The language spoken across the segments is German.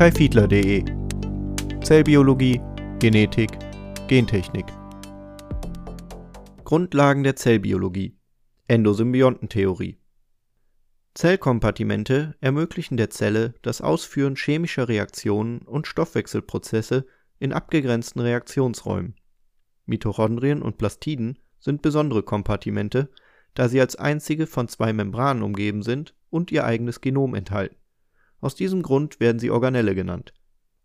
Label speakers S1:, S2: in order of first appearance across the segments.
S1: kaifiedler.de Zellbiologie, Genetik, Gentechnik Grundlagen der Zellbiologie Endosymbiontentheorie Zellkompartimente ermöglichen der Zelle das Ausführen chemischer Reaktionen und Stoffwechselprozesse in abgegrenzten Reaktionsräumen. Mitochondrien und Plastiden sind besondere Kompartimente, da sie als einzige von zwei Membranen umgeben sind und ihr eigenes Genom enthalten. Aus diesem Grund werden sie Organelle genannt.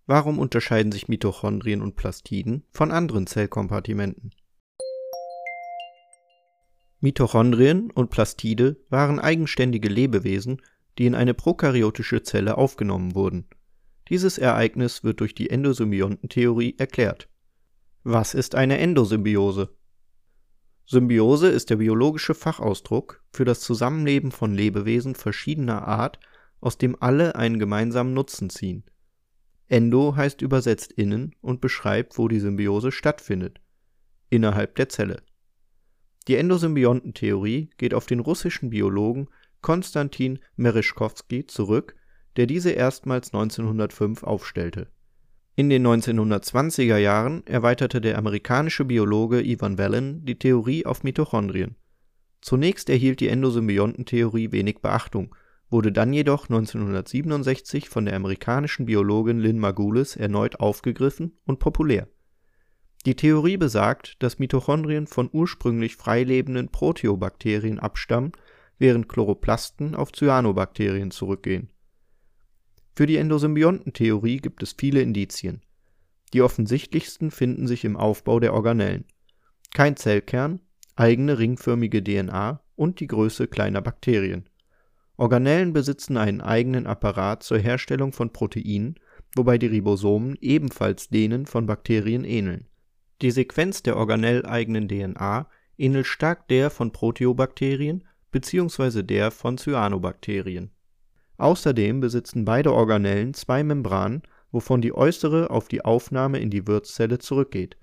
S1: Warum unterscheiden sich Mitochondrien und Plastiden von anderen Zellkompartimenten? Mitochondrien und Plastide waren eigenständige Lebewesen, die in eine prokaryotische Zelle aufgenommen wurden. Dieses Ereignis wird durch die Endosymbiontentheorie erklärt. Was ist eine Endosymbiose? Symbiose ist der biologische Fachausdruck für das Zusammenleben von Lebewesen verschiedener Art, aus dem alle einen gemeinsamen Nutzen ziehen. Endo heißt übersetzt innen und beschreibt, wo die Symbiose stattfindet, innerhalb der Zelle. Die Endosymbiontentheorie geht auf den russischen Biologen Konstantin Merezhkovsky zurück, der diese erstmals 1905 aufstellte in den 1920er Jahren erweiterte der amerikanische Biologe Ivan Wellen die Theorie auf Mitochondrien. Zunächst erhielt die Endosymbiontentheorie wenig Beachtung, wurde dann jedoch 1967 von der amerikanischen Biologin Lynn Margulis erneut aufgegriffen und populär. Die Theorie besagt, dass Mitochondrien von ursprünglich freilebenden Proteobakterien abstammen, während Chloroplasten auf Cyanobakterien zurückgehen für die Endosymbiontentheorie gibt es viele Indizien. Die offensichtlichsten finden sich im Aufbau der Organellen. Kein Zellkern, eigene ringförmige DNA und die Größe kleiner Bakterien. Organellen besitzen einen eigenen Apparat zur Herstellung von Proteinen, wobei die Ribosomen ebenfalls denen von Bakterien ähneln. Die Sequenz der organelleigenen DNA ähnelt stark der von Proteobakterien bzw. der von Cyanobakterien Außerdem besitzen beide Organellen zwei Membranen, wovon die äußere auf die Aufnahme in die Wirtszelle zurückgeht.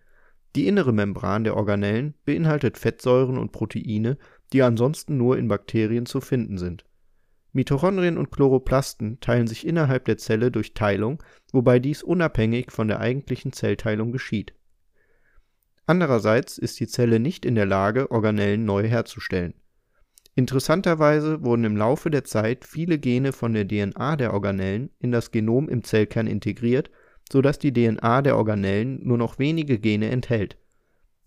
S1: Die innere Membran der Organellen beinhaltet Fettsäuren und Proteine, die ansonsten nur in Bakterien zu finden sind. Mitochondrien und Chloroplasten teilen sich innerhalb der Zelle durch Teilung, wobei dies unabhängig von der eigentlichen Zellteilung geschieht. Andererseits ist die Zelle nicht in der Lage, Organellen neu herzustellen Interessanterweise wurden im Laufe der Zeit viele Gene von der DNA der Organellen in das Genom im Zellkern integriert, so dass die DNA der Organellen nur noch wenige Gene enthält.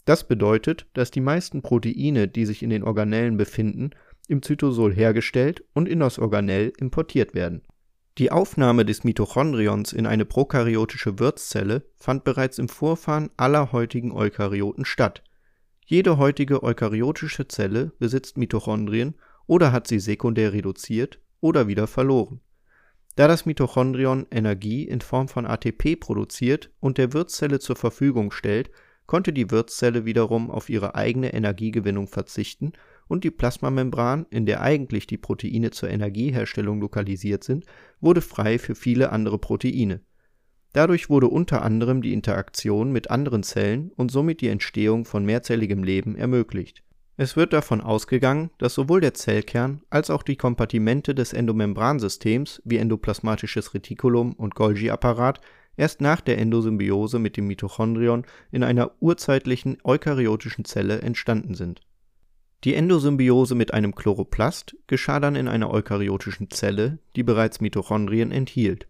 S1: Das bedeutet, dass die meisten Proteine, die sich in den Organellen befinden, im Zytosol hergestellt und in das Organell importiert werden. Die Aufnahme des Mitochondrions in eine prokaryotische Wirtszelle fand bereits im Vorfahren aller heutigen Eukaryoten statt jede heutige eukaryotische Zelle besitzt Mitochondrien oder hat sie sekundär reduziert oder wieder verloren. Da das Mitochondrion Energie in Form von ATP produziert und der Wirtszelle zur Verfügung stellt, konnte die Wirtszelle wiederum auf ihre eigene Energiegewinnung verzichten und die Plasmamembran, in der eigentlich die Proteine zur Energieherstellung lokalisiert sind, wurde frei für viele andere Proteine Dadurch wurde unter anderem die Interaktion mit anderen Zellen und somit die Entstehung von mehrzelligem Leben ermöglicht. Es wird davon ausgegangen, dass sowohl der Zellkern als auch die Kompartimente des Endomembransystems wie endoplasmatisches Retikulum und Golgi-Apparat erst nach der Endosymbiose mit dem Mitochondrion in einer urzeitlichen eukaryotischen Zelle entstanden sind. Die Endosymbiose mit einem Chloroplast geschah dann in einer eukaryotischen Zelle, die bereits Mitochondrien enthielt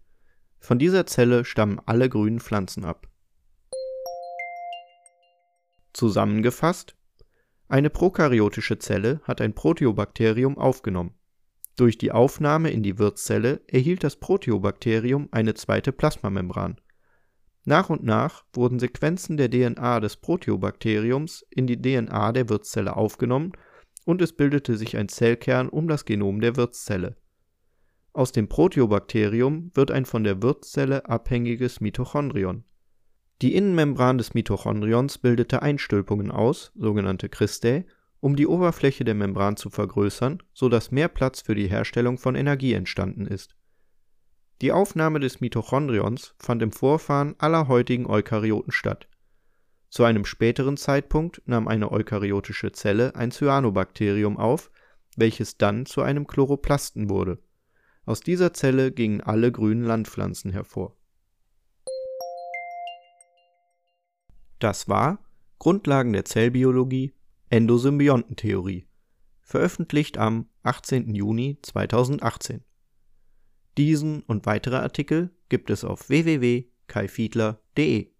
S1: von dieser Zelle stammen alle grünen Pflanzen ab. Zusammengefasst: Eine prokaryotische Zelle hat ein Proteobakterium aufgenommen. Durch die Aufnahme in die Wirtszelle erhielt das Proteobakterium eine zweite Plasmamembran. Nach und nach wurden Sequenzen der DNA des Proteobakteriums in die DNA der Wirtszelle aufgenommen und es bildete sich ein Zellkern um das Genom der Wirtszelle aus dem Proteobakterium wird ein von der Wirtszelle abhängiges Mitochondrion. Die Innenmembran des Mitochondrions bildete Einstülpungen aus, sogenannte Cristae, um die Oberfläche der Membran zu vergrößern, so dass mehr Platz für die Herstellung von Energie entstanden ist. Die Aufnahme des Mitochondrions fand im Vorfahren aller heutigen Eukaryoten statt. Zu einem späteren Zeitpunkt nahm eine eukaryotische Zelle ein Cyanobakterium auf, welches dann zu einem Chloroplasten wurde. Aus dieser Zelle gingen alle grünen Landpflanzen hervor. Das war Grundlagen der Zellbiologie, Endosymbiontentheorie, veröffentlicht am 18. Juni 2018 diesen und weitere Artikel gibt es auf www.kaifiedler.de